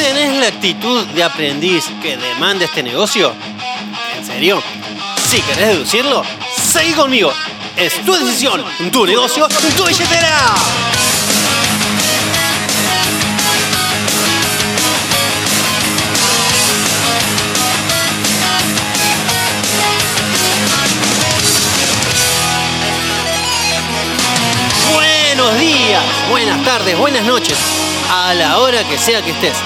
¿Tenés la actitud de aprendiz que demanda este negocio? ¿En serio? Si querés deducirlo, seguí conmigo. Es tu decisión, tu negocio, tu billetera. Buenos días, buenas tardes, buenas noches, a la hora que sea que estés.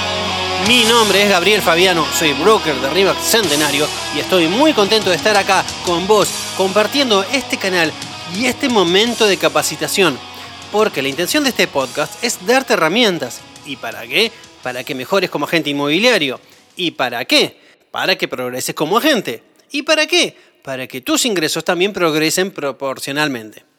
Mi nombre es Gabriel Fabiano, soy broker de Rivax Centenario y estoy muy contento de estar acá con vos compartiendo este canal y este momento de capacitación. Porque la intención de este podcast es darte herramientas. ¿Y para qué? Para que mejores como agente inmobiliario. ¿Y para qué? Para que progreses como agente. ¿Y para qué? Para que tus ingresos también progresen proporcionalmente.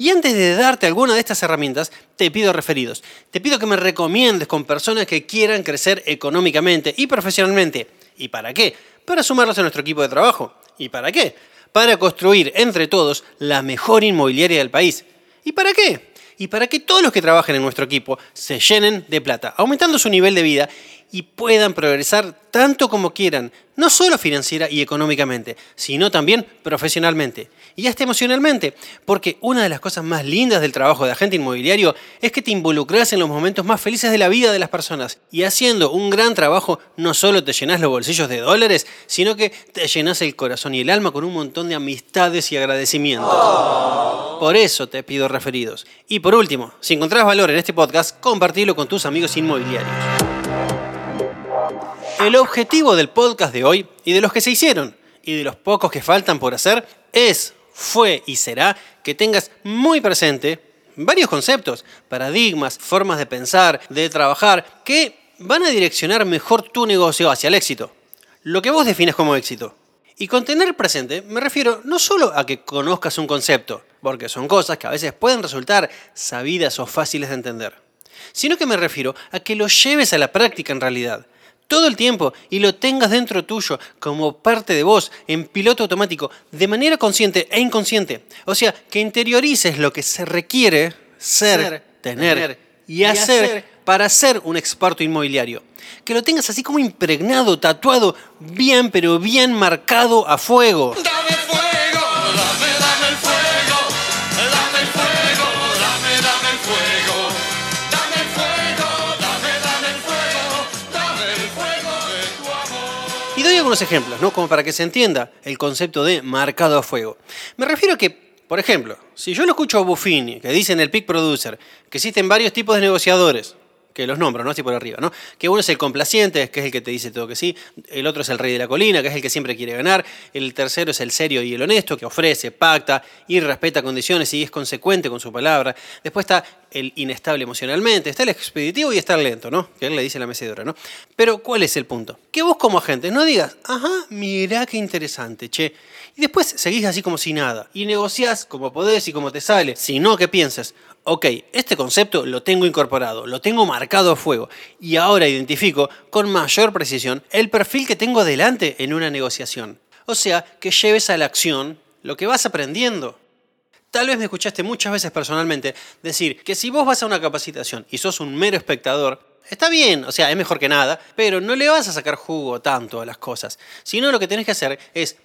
Y antes de darte alguna de estas herramientas, te pido referidos. Te pido que me recomiendes con personas que quieran crecer económicamente y profesionalmente. ¿Y para qué? Para sumarlos a nuestro equipo de trabajo. ¿Y para qué? Para construir entre todos la mejor inmobiliaria del país. ¿Y para qué? Y para que todos los que trabajen en nuestro equipo se llenen de plata, aumentando su nivel de vida y puedan progresar tanto como quieran, no solo financiera y económicamente, sino también profesionalmente y hasta emocionalmente, porque una de las cosas más lindas del trabajo de agente inmobiliario es que te involucras en los momentos más felices de la vida de las personas y haciendo un gran trabajo no solo te llenas los bolsillos de dólares, sino que te llenas el corazón y el alma con un montón de amistades y agradecimientos. Por eso te pido referidos. Y por último, si encontrás valor en este podcast, compartilo con tus amigos inmobiliarios. El objetivo del podcast de hoy y de los que se hicieron y de los pocos que faltan por hacer es, fue y será que tengas muy presente varios conceptos, paradigmas, formas de pensar, de trabajar, que van a direccionar mejor tu negocio hacia el éxito. Lo que vos defines como éxito. Y con tener presente me refiero no solo a que conozcas un concepto, porque son cosas que a veces pueden resultar sabidas o fáciles de entender, sino que me refiero a que lo lleves a la práctica en realidad todo el tiempo y lo tengas dentro tuyo como parte de vos, en piloto automático, de manera consciente e inconsciente. O sea, que interiorices lo que se requiere ser, tener, y, hacer, para ser un experto inmobiliario. Que lo tengas así como impregnado, tatuado, bien, pero bien marcado a fuego. Algunos ejemplos, ¿no? Como para que se entienda el concepto de marcado a fuego. Me refiero a que, por ejemplo, si yo lo escucho a Buffini, que dice en el Peak Producer que existen varios tipos de negociadores, que los nombro, ¿no? Así por arriba, ¿no? Que uno es el complaciente, que es el que te dice todo que sí, el otro es el rey de la colina, que es el que siempre quiere ganar, el tercero es el serio y el honesto, que ofrece, pacta y respeta condiciones y es consecuente con su palabra. Después está el inestable emocionalmente, está el expeditivo y está lento, ¿no? Que él le dice la mecedora, ¿no? Pero ¿cuál es el punto? Que vos como agente no digas, ajá, mirá qué interesante, che. Y después seguís así como si nada. Y negociás como podés y como te sale. Sino que pienses, ok, este concepto lo tengo incorporado, lo tengo marcado a fuego y ahora identifico con mayor precisión el perfil que tengo delante en una negociación. O sea, que lleves a la acción lo que vas aprendiendo. Tal vez me escuchaste muchas veces personalmente decir que si vos vas a una capacitación y sos un mero espectador, está bien, o sea, es mejor que nada, pero no le vas a sacar jugo tanto a las cosas, sino lo que tenés que hacer es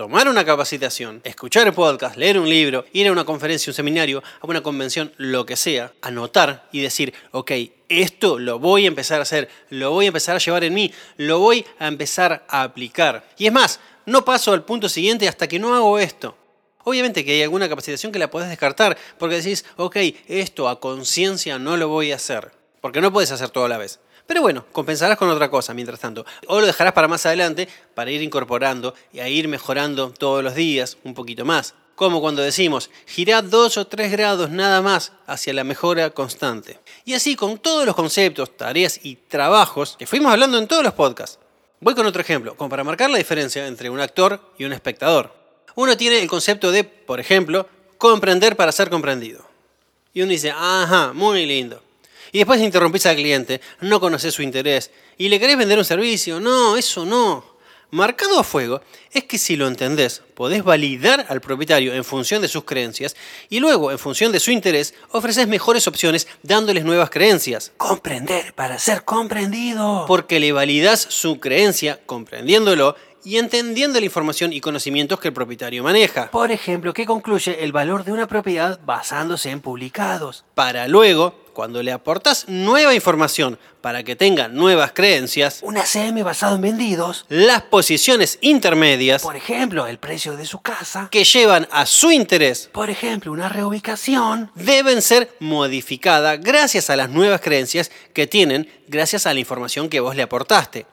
tomar una capacitación, escuchar el podcast, leer un libro, ir a una conferencia, un seminario, a una convención, lo que sea, anotar y decir, ok, esto lo voy a empezar a hacer, lo voy a empezar a llevar en mí, lo voy a empezar a aplicar. Y es más, no paso al punto siguiente hasta que no hago esto. Obviamente que hay alguna capacitación que la podés descartar porque decís, ok, esto a conciencia no lo voy a hacer, porque no puedes hacer todo a la vez. Pero bueno, compensarás con otra cosa mientras tanto. O lo dejarás para más adelante para ir incorporando y a ir mejorando todos los días un poquito más. Como cuando decimos, girad dos o tres grados nada más hacia la mejora constante. Y así con todos los conceptos, tareas y trabajos que fuimos hablando en todos los podcasts. Voy con otro ejemplo, como para marcar la diferencia entre un actor y un espectador. Uno tiene el concepto de, por ejemplo, comprender para ser comprendido. Y uno dice, ajá, muy lindo y después interrumpís al cliente, no conoces su interés y le querés vender un servicio. No, eso no. Marcado a fuego es que si lo entendés, podés validar al propietario en función de sus creencias y luego, en función de su interés, ofreces mejores opciones dándoles nuevas creencias. Comprender para ser comprendido. Porque le validás su creencia comprendiéndolo y entendiendo la información y conocimientos que el propietario maneja. Por ejemplo, que concluye el valor de una propiedad basándose en publicados. Para luego, cuando le aportas nueva información para que tenga nuevas creencias, Un ACM basado en vendidos. las posiciones intermedias Por ejemplo, el precio de su casa. que llevan a su interés Por ejemplo, una reubicación. deben ser modificadas gracias a las nuevas creencias que tienen gracias a la información que vos le aportaste.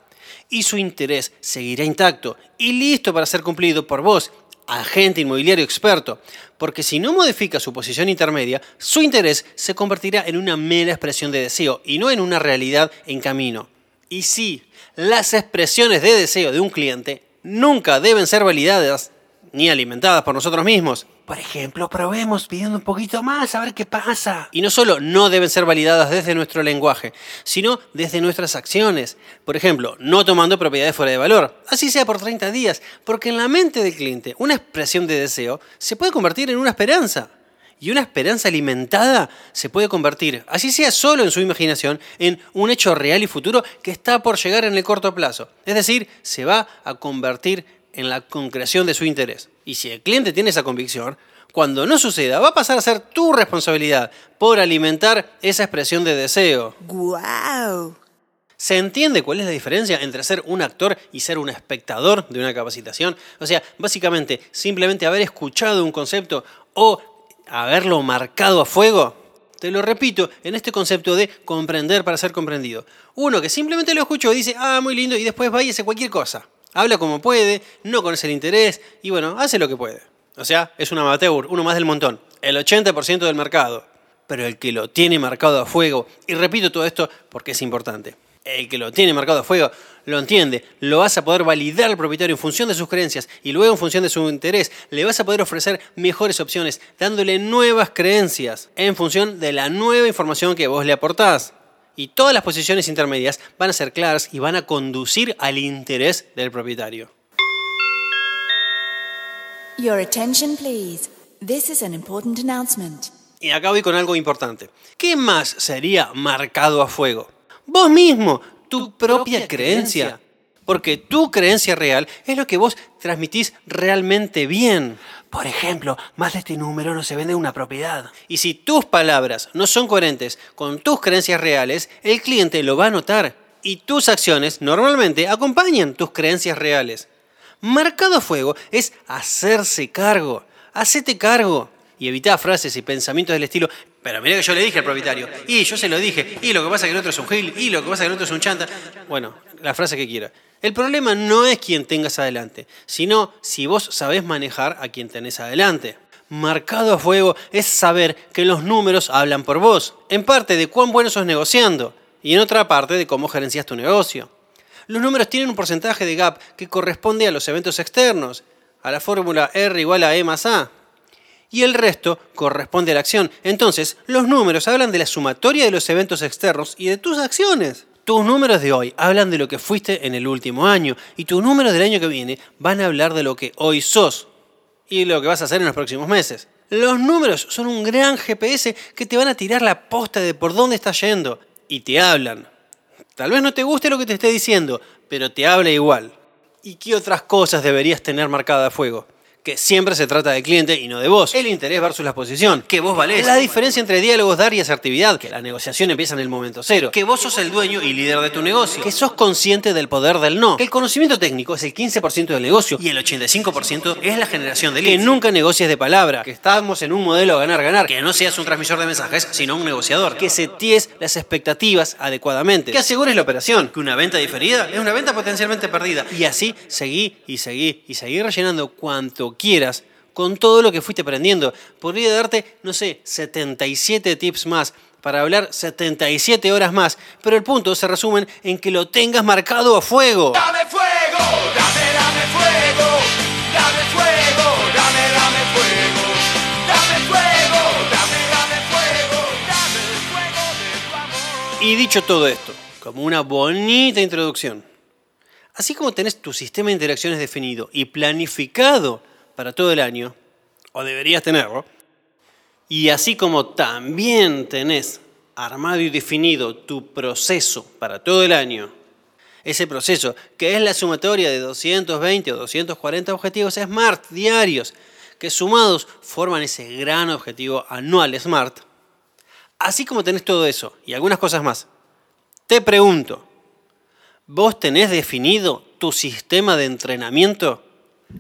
Y su interés seguirá intacto y listo para ser cumplido por vos, agente inmobiliario experto, porque si no modifica su posición intermedia, su interés se convertirá en una mera expresión de deseo y no en una realidad en camino. Y sí, las expresiones de deseo de un cliente nunca deben ser validadas ni alimentadas por nosotros mismos. Por ejemplo, probemos pidiendo un poquito más a ver qué pasa. Y no solo no deben ser validadas desde nuestro lenguaje, sino desde nuestras acciones. Por ejemplo, no tomando propiedades fuera de valor, así sea por 30 días, porque en la mente del cliente una expresión de deseo se puede convertir en una esperanza. Y una esperanza alimentada se puede convertir, así sea solo en su imaginación, en un hecho real y futuro que está por llegar en el corto plazo. Es decir, se va a convertir en la concreción de su interés. Y si el cliente tiene esa convicción, cuando no suceda, va a pasar a ser tu responsabilidad por alimentar esa expresión de deseo. ¡Guau! ¿Se entiende cuál es la diferencia entre ser un actor y ser un espectador de una capacitación? O sea, básicamente, simplemente haber escuchado un concepto o haberlo marcado a fuego. Te lo repito, en este concepto de comprender para ser comprendido. Uno que simplemente lo escuchó y dice, ah, muy lindo, y después va y hace cualquier cosa. Habla como puede, no conoce el interés, y bueno, hace lo que puede. O sea, es un amateur, uno más del montón. El 80% del mercado. Pero el que lo tiene marcado a fuego, y repito todo esto porque es importante, el que lo tiene marcado a fuego lo entiende, lo vas a poder validar al propietario en función de sus creencias y luego en función de su interés, le vas a poder ofrecer mejores opciones, dándole nuevas creencias en función de la nueva información que vos le aportás. Y todas las posiciones intermedias van a ser claras y van a conducir al interés del propietario. Your attention, please. This is an important announcement. Y acá voy con algo importante. ¿Qué más sería marcado a fuego? Vos mismo, tu propia creencia. Porque tu creencia real es lo que vos transmitís realmente bien. Por ejemplo, más de este número no se vende una propiedad. Y si tus palabras no son coherentes con tus creencias reales, el cliente lo va a notar. Y tus acciones normalmente acompañan tus creencias reales. Marcado fuego es hacerse cargo. Hacete cargo. Y evita frases y pensamientos del estilo, pero mira que yo le dije al propietario, y yo se lo dije, y lo que pasa es que el otro es un gil, y lo que pasa es que el otro es un chanta. Bueno, la frase que quiera. El problema no es quien tengas adelante, sino si vos sabés manejar a quien tenés adelante. Marcado a fuego es saber que los números hablan por vos, en parte de cuán bueno sos negociando, y en otra parte de cómo gerencias tu negocio. Los números tienen un porcentaje de gap que corresponde a los eventos externos, a la fórmula R igual a E más A. Y el resto corresponde a la acción. Entonces, los números hablan de la sumatoria de los eventos externos y de tus acciones. Tus números de hoy hablan de lo que fuiste en el último año y tus números del año que viene van a hablar de lo que hoy sos y lo que vas a hacer en los próximos meses. Los números son un gran GPS que te van a tirar la posta de por dónde estás yendo y te hablan. Tal vez no te guste lo que te esté diciendo, pero te habla igual. ¿Y qué otras cosas deberías tener marcada a fuego? Que siempre se trata del cliente y no de vos. El interés versus la posición. Que vos valés. La diferencia entre diálogos dar y asertividad. Que la negociación empieza en el momento cero. Que vos sos el dueño y líder de tu negocio. Que sos consciente del poder del no. Que el conocimiento técnico es el 15% del negocio y el 85% es la generación de leads. Que nunca negocies de palabra. Que estamos en un modelo ganar-ganar. Que no seas un transmisor de mensajes, sino un negociador. Que seties las expectativas adecuadamente. Que asegures la operación. Que una venta diferida es una venta potencialmente perdida. Y así seguí y seguí y seguí rellenando cuanto quieras con todo lo que fuiste aprendiendo. Podría darte, no sé, 77 tips más para hablar 77 horas más, pero el punto se resume en que lo tengas marcado a fuego. Dame fuego, dame, dame fuego, dame fuego, dame, dame fuego, dame fuego, dame, dame fuego, dame fuego de tu amor. Y dicho todo esto, como una bonita introducción, Así como tenés tu sistema de interacciones definido y planificado para todo el año, o deberías tenerlo, y así como también tenés armado y definido tu proceso para todo el año, ese proceso que es la sumatoria de 220 o 240 objetivos SMART diarios, que sumados forman ese gran objetivo anual SMART, así como tenés todo eso y algunas cosas más, te pregunto, ¿vos tenés definido tu sistema de entrenamiento?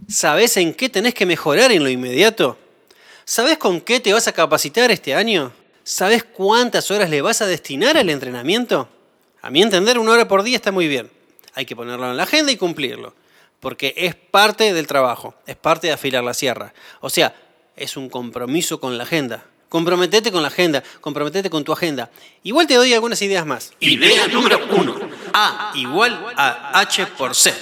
¿Sabés en qué tenés que mejorar en lo inmediato? ¿Sabés con qué te vas a capacitar este año? ¿Sabés cuántas horas le vas a destinar al entrenamiento? A mi entender, una hora por día está muy bien. Hay que ponerlo en la agenda y cumplirlo. Porque es parte del trabajo, es parte de afilar la sierra. O sea, es un compromiso con la agenda. Comprometete con la agenda, comprometete con tu agenda. Igual te doy algunas ideas más. Idea número uno. A igual a H por C.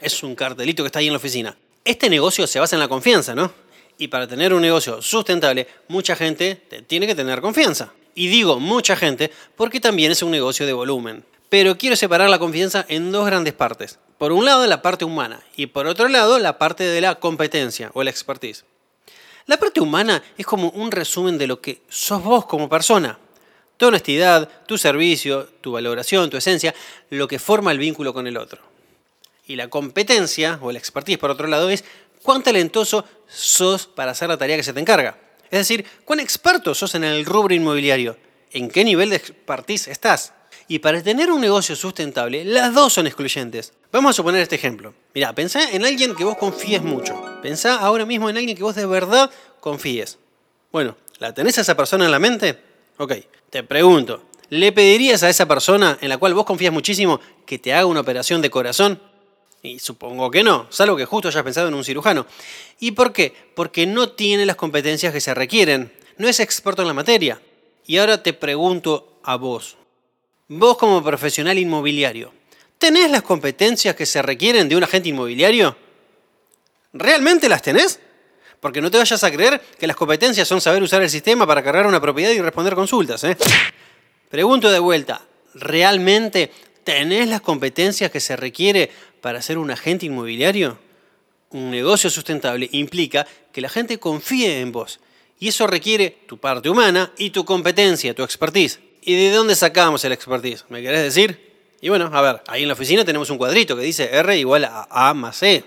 Es un cartelito que está ahí en la oficina. Este negocio se basa en la confianza, ¿no? Y para tener un negocio sustentable, mucha gente te tiene que tener confianza. Y digo mucha gente porque también es un negocio de volumen. Pero quiero separar la confianza en dos grandes partes. Por un lado, la parte humana y por otro lado, la parte de la competencia o la expertise. La parte humana es como un resumen de lo que sos vos como persona. Tu honestidad, tu servicio, tu valoración, tu esencia, lo que forma el vínculo con el otro. Y la competencia, o la expertise por otro lado, es cuán talentoso sos para hacer la tarea que se te encarga. Es decir, cuán experto sos en el rubro inmobiliario, en qué nivel de expertise estás. Y para tener un negocio sustentable, las dos son excluyentes. Vamos a suponer este ejemplo. Mira, pensá en alguien que vos confíes mucho. Pensá ahora mismo en alguien que vos de verdad confíes. Bueno, ¿la tenés a esa persona en la mente? Ok, te pregunto, ¿le pedirías a esa persona en la cual vos confías muchísimo que te haga una operación de corazón? Y supongo que no, salvo que justo hayas pensado en un cirujano. ¿Y por qué? Porque no tiene las competencias que se requieren. No es experto en la materia. Y ahora te pregunto a vos. Vos como profesional inmobiliario, ¿tenés las competencias que se requieren de un agente inmobiliario? ¿Realmente las tenés? Porque no te vayas a creer que las competencias son saber usar el sistema para cargar una propiedad y responder consultas. ¿eh? Pregunto de vuelta, ¿realmente tenés las competencias que se requiere para ser un agente inmobiliario? Un negocio sustentable implica que la gente confíe en vos. Y eso requiere tu parte humana y tu competencia, tu expertise. ¿Y de dónde sacamos el expertise? ¿Me querés decir? Y bueno, a ver, ahí en la oficina tenemos un cuadrito que dice R igual a A más E.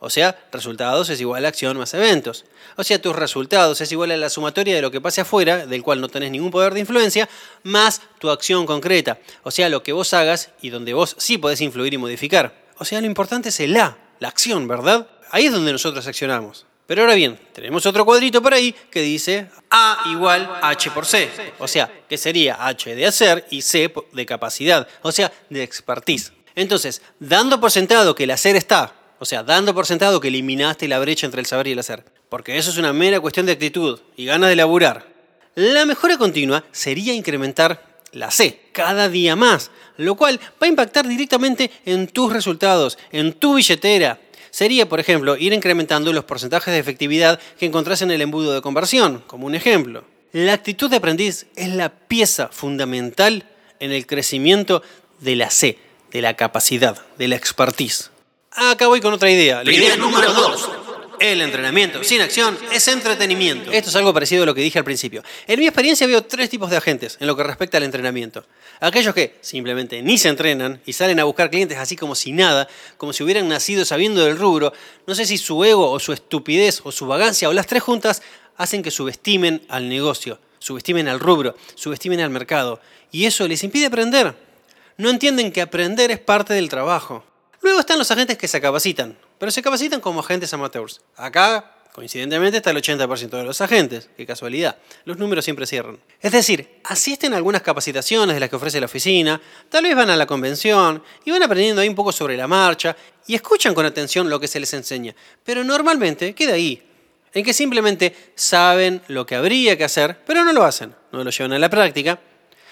O sea, resultados es igual a acción más eventos. O sea, tus resultados es igual a la sumatoria de lo que pase afuera, del cual no tenés ningún poder de influencia, más tu acción concreta. O sea, lo que vos hagas y donde vos sí podés influir y modificar. O sea, lo importante es el A, la acción, ¿verdad? Ahí es donde nosotros accionamos. Pero ahora bien, tenemos otro cuadrito por ahí que dice A igual H por C. O sea, que sería H de hacer y C de capacidad. O sea, de expertise. Entonces, dando por sentado que el hacer está, o sea, dando por sentado que eliminaste la brecha entre el saber y el hacer, porque eso es una mera cuestión de actitud y ganas de laburar, la mejora continua sería incrementar la C cada día más, lo cual va a impactar directamente en tus resultados, en tu billetera. Sería, por ejemplo, ir incrementando los porcentajes de efectividad que encontrás en el embudo de conversión, como un ejemplo. La actitud de aprendiz es la pieza fundamental en el crecimiento de la C, de la capacidad, de la expertise. Acá voy con otra idea. La idea número dos. El entrenamiento sin acción es entretenimiento. Esto es algo parecido a lo que dije al principio. En mi experiencia veo tres tipos de agentes en lo que respecta al entrenamiento. Aquellos que simplemente ni se entrenan y salen a buscar clientes así como si nada, como si hubieran nacido sabiendo del rubro. No sé si su ego o su estupidez o su vagancia o las tres juntas hacen que subestimen al negocio, subestimen al rubro, subestimen al mercado. Y eso les impide aprender. No entienden que aprender es parte del trabajo. Luego están los agentes que se capacitan, pero se capacitan como agentes amateurs. Acá, coincidentemente, está el 80% de los agentes. Qué casualidad. Los números siempre cierran. Es decir, asisten a algunas capacitaciones de las que ofrece la oficina, tal vez van a la convención y van aprendiendo ahí un poco sobre la marcha y escuchan con atención lo que se les enseña. Pero normalmente queda ahí, en que simplemente saben lo que habría que hacer, pero no lo hacen, no lo llevan a la práctica.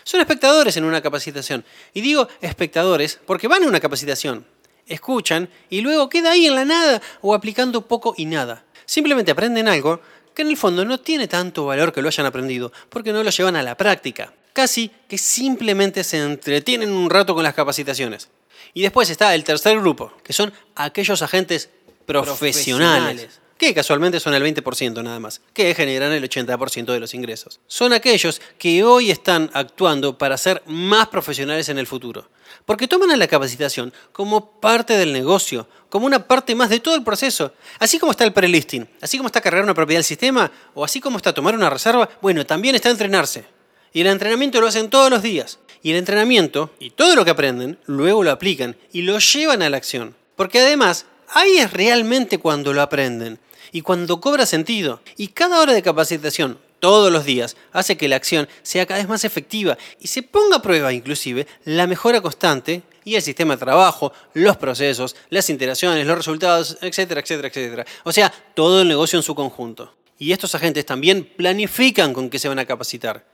Son espectadores en una capacitación. Y digo espectadores porque van a una capacitación, escuchan y luego queda ahí en la nada o aplicando poco y nada. Simplemente aprenden algo que en el fondo no tiene tanto valor que lo hayan aprendido, porque no lo llevan a la práctica. Casi que simplemente se entretienen un rato con las capacitaciones. Y después está el tercer grupo, que son aquellos agentes profesionales, que casualmente son el 20% nada más, que generan el 80% de los ingresos. Son aquellos que hoy están actuando para ser más profesionales en el futuro, porque toman a la capacitación como parte del negocio, como una parte más de todo el proceso. Así como está el pre-listing, así como está cargar una propiedad del sistema, o así como está tomar una reserva, bueno, también está entrenarse. Y el entrenamiento lo hacen todos los días. Y el entrenamiento y todo lo que aprenden, luego lo aplican y lo llevan a la acción. Porque además, ahí es realmente cuando lo aprenden y cuando cobra sentido. Y cada hora de capacitación, todos los días, hace que la acción sea cada vez más efectiva y se ponga a prueba inclusive la mejora constante y el sistema de trabajo, los procesos, las interacciones, los resultados, etcétera, etcétera, etcétera. O sea, todo el negocio en su conjunto. Y estos agentes también planifican con qué se van a capacitar.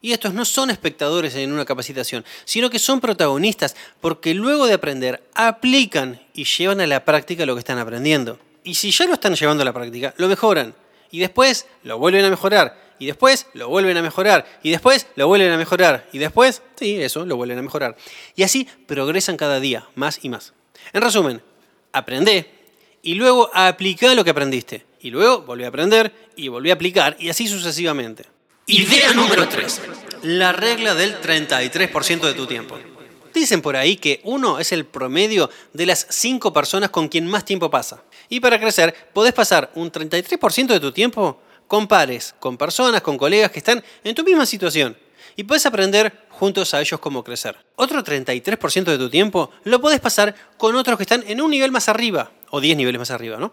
Y estos no son espectadores en una capacitación, sino que son protagonistas porque luego de aprender aplican y llevan a la práctica lo que están aprendiendo. Y si ya lo están llevando a la práctica, lo mejoran. Y después lo vuelven a mejorar. Y después lo vuelven a mejorar. Y después lo vuelven a mejorar. Y después, sí, eso, lo vuelven a mejorar. Y así progresan cada día, más y más. En resumen, aprende y luego aplica lo que aprendiste. Y luego volví a aprender y volví a aplicar y así sucesivamente. Idea número 3. La regla del 33% de tu tiempo. Dicen por ahí que uno es el promedio de las 5 personas con quien más tiempo pasa. Y para crecer, podés pasar un 33% de tu tiempo con pares, con personas, con colegas que están en tu misma situación. Y puedes aprender juntos a ellos cómo crecer. Otro 33% de tu tiempo lo podés pasar con otros que están en un nivel más arriba, o 10 niveles más arriba, ¿no?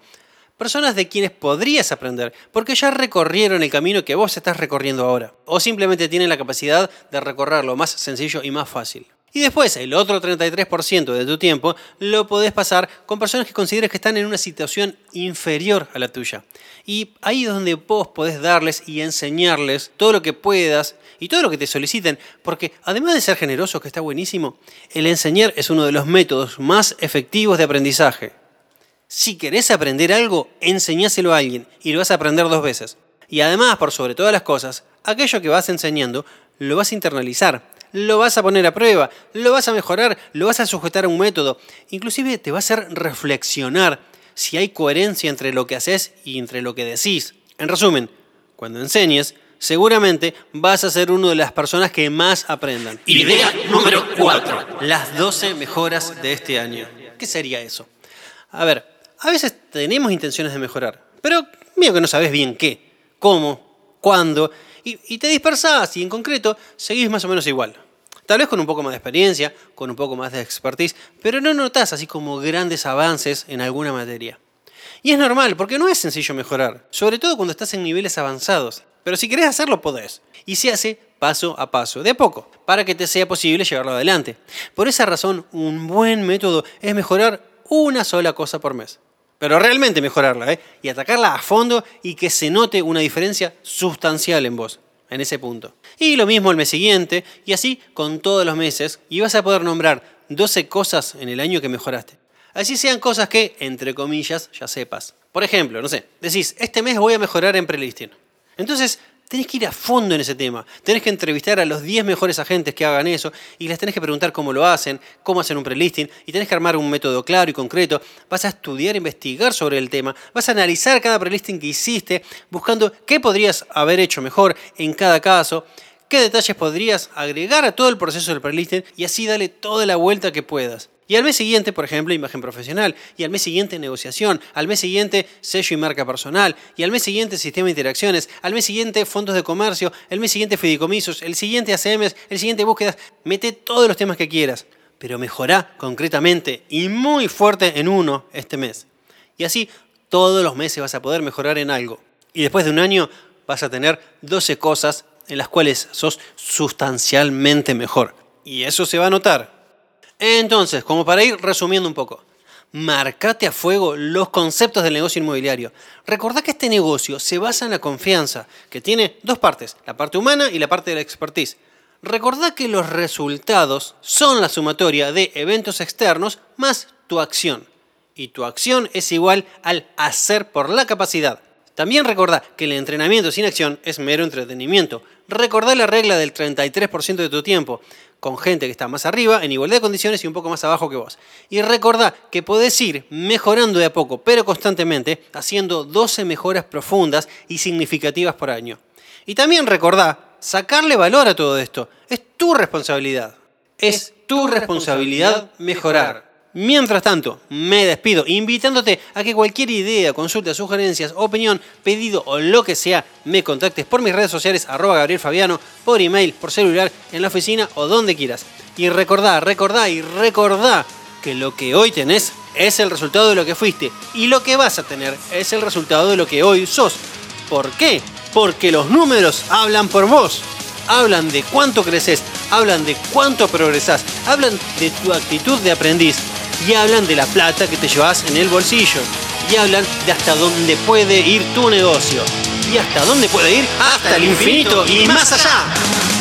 Personas de quienes podrías aprender, porque ya recorrieron el camino que vos estás recorriendo ahora, o simplemente tienen la capacidad de recorrerlo más sencillo y más fácil. Y después, el otro 33% de tu tiempo lo podés pasar con personas que consideres que están en una situación inferior a la tuya. Y ahí es donde vos podés darles y enseñarles todo lo que puedas y todo lo que te soliciten, porque además de ser generoso, que está buenísimo, el enseñar es uno de los métodos más efectivos de aprendizaje. Si querés aprender algo, enseñáselo a alguien y lo vas a aprender dos veces. Y además, por sobre todas las cosas, aquello que vas enseñando lo vas a internalizar, lo vas a poner a prueba, lo vas a mejorar, lo vas a sujetar a un método. Inclusive te va a hacer reflexionar si hay coherencia entre lo que haces y entre lo que decís. En resumen, cuando enseñes, seguramente vas a ser una de las personas que más aprendan. Idea número 4. Las 12 mejoras de este año. ¿Qué sería eso? A ver, a veces tenemos intenciones de mejorar, pero mío que no sabes bien qué, cómo, cuándo, y, y te dispersás y en concreto seguís más o menos igual. Tal vez con un poco más de experiencia, con un poco más de expertise, pero no notás así como grandes avances en alguna materia. Y es normal, porque no es sencillo mejorar, sobre todo cuando estás en niveles avanzados. Pero si querés hacerlo, podés. Y se hace paso a paso, de poco, para que te sea posible llevarlo adelante. Por esa razón, un buen método es mejorar una sola cosa por mes. Pero realmente mejorarla, ¿eh? Y atacarla a fondo y que se note una diferencia sustancial en vos, en ese punto. Y lo mismo el mes siguiente, y así con todos los meses, y vas a poder nombrar 12 cosas en el año que mejoraste. Así sean cosas que, entre comillas, ya sepas. Por ejemplo, no sé, decís, este mes voy a mejorar en prelisting. Entonces, tenés que ir a fondo en ese tema. Tenés que entrevistar a los 10 mejores agentes que hagan eso y les tenés que preguntar cómo lo hacen, cómo hacen un prelisting y tenés que armar un método claro y concreto. Vas a estudiar, investigar sobre el tema, vas a analizar cada prelisting que hiciste, buscando qué podrías haber hecho mejor en cada caso, qué detalles podrías agregar a todo el proceso del prelisting y así dale toda la vuelta que puedas. Y al mes siguiente, por ejemplo, imagen profesional. Y al mes siguiente, negociación. Al mes siguiente, sello y marca personal. Y al mes siguiente, sistema de interacciones. Al mes siguiente, fondos de comercio. El mes siguiente, fideicomisos. El siguiente, ACMs. El siguiente, búsquedas. Mete todos los temas que quieras. Pero mejorá concretamente y muy fuerte en uno este mes. Y así, todos los meses vas a poder mejorar en algo. Y después de un año, vas a tener 12 cosas en las cuales sos sustancialmente mejor. Y eso se va a notar. Entonces, como para ir resumiendo un poco, marcate a fuego los conceptos del negocio inmobiliario. Recordá que este negocio se basa en la confianza, que tiene dos partes, la parte humana y la parte de la expertise. Recordá que los resultados son la sumatoria de eventos externos más tu acción. Y tu acción es igual al hacer por la capacidad. También recordá que el entrenamiento sin acción es mero entretenimiento. Recordá la regla del 33% de tu tiempo con gente que está más arriba, en igualdad de condiciones y un poco más abajo que vos. Y recordá que podés ir mejorando de a poco, pero constantemente, haciendo 12 mejoras profundas y significativas por año. Y también recordá sacarle valor a todo esto. Es tu responsabilidad. Es tu responsabilidad mejorar. Mientras tanto, me despido invitándote a que cualquier idea, consulta, sugerencias, opinión, pedido o lo que sea, me contactes por mis redes sociales, arroba Gabriel Fabiano, por email, por celular, en la oficina o donde quieras. Y recordá, recordá y recordá que lo que hoy tenés es el resultado de lo que fuiste y lo que vas a tener es el resultado de lo que hoy sos. ¿Por qué? Porque los números hablan por vos hablan de cuánto creces, hablan de cuánto progresás, hablan de tu actitud de aprendiz y hablan de la plata que te llevas en el bolsillo y hablan de hasta dónde puede ir tu negocio y hasta dónde puede ir hasta el infinito y más allá.